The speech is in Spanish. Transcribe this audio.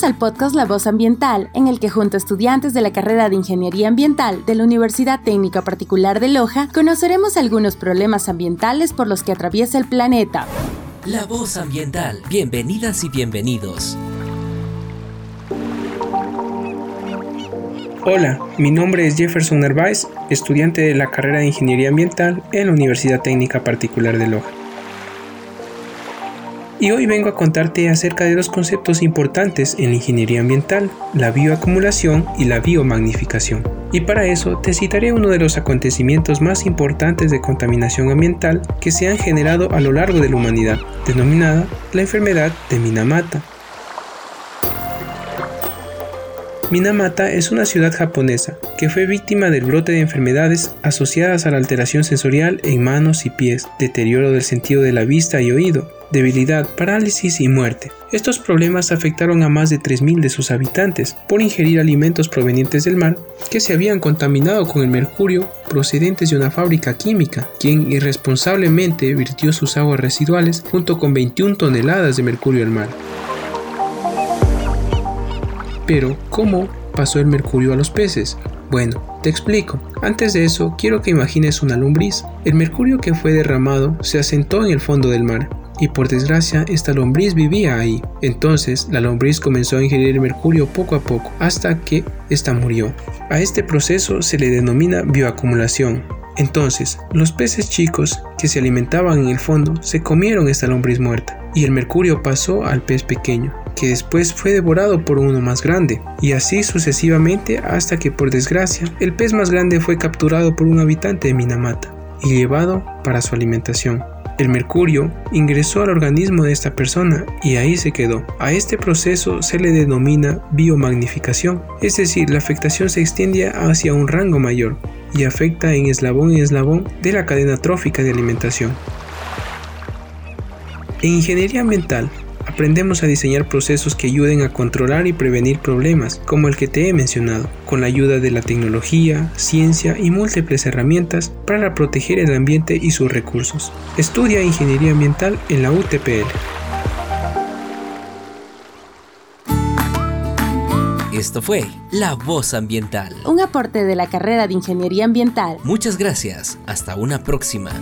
Bienvenidos al podcast La Voz Ambiental, en el que junto a estudiantes de la carrera de Ingeniería Ambiental de la Universidad Técnica Particular de Loja, conoceremos algunos problemas ambientales por los que atraviesa el planeta. La Voz Ambiental. Bienvenidas y bienvenidos. Hola, mi nombre es Jefferson Narváez, estudiante de la carrera de Ingeniería Ambiental en la Universidad Técnica Particular de Loja y hoy vengo a contarte acerca de dos conceptos importantes en la ingeniería ambiental, la bioacumulación y la biomagnificación. Y para eso te citaré uno de los acontecimientos más importantes de contaminación ambiental que se han generado a lo largo de la humanidad, denominada la enfermedad de Minamata. Minamata es una ciudad japonesa que fue víctima del brote de enfermedades asociadas a la alteración sensorial en manos y pies, deterioro del sentido de la vista y oído, debilidad, parálisis y muerte. Estos problemas afectaron a más de 3.000 de sus habitantes por ingerir alimentos provenientes del mar que se habían contaminado con el mercurio procedentes de una fábrica química, quien irresponsablemente virtió sus aguas residuales junto con 21 toneladas de mercurio al mar. Pero, ¿cómo pasó el mercurio a los peces? Bueno, te explico. Antes de eso, quiero que imagines una lombriz. El mercurio que fue derramado se asentó en el fondo del mar y por desgracia esta lombriz vivía ahí. Entonces la lombriz comenzó a ingerir mercurio poco a poco hasta que ésta murió. A este proceso se le denomina bioacumulación. Entonces, los peces chicos que se alimentaban en el fondo se comieron esta lombriz muerta y el mercurio pasó al pez pequeño, que después fue devorado por uno más grande, y así sucesivamente hasta que por desgracia el pez más grande fue capturado por un habitante de Minamata y llevado para su alimentación. El mercurio ingresó al organismo de esta persona y ahí se quedó. A este proceso se le denomina biomagnificación, es decir, la afectación se extiende hacia un rango mayor y afecta en eslabón en eslabón de la cadena trófica de alimentación. En ingeniería ambiental, aprendemos a diseñar procesos que ayuden a controlar y prevenir problemas, como el que te he mencionado, con la ayuda de la tecnología, ciencia y múltiples herramientas para proteger el ambiente y sus recursos. Estudia ingeniería ambiental en la UTPL. Esto fue La Voz Ambiental. Un aporte de la carrera de Ingeniería Ambiental. Muchas gracias. Hasta una próxima.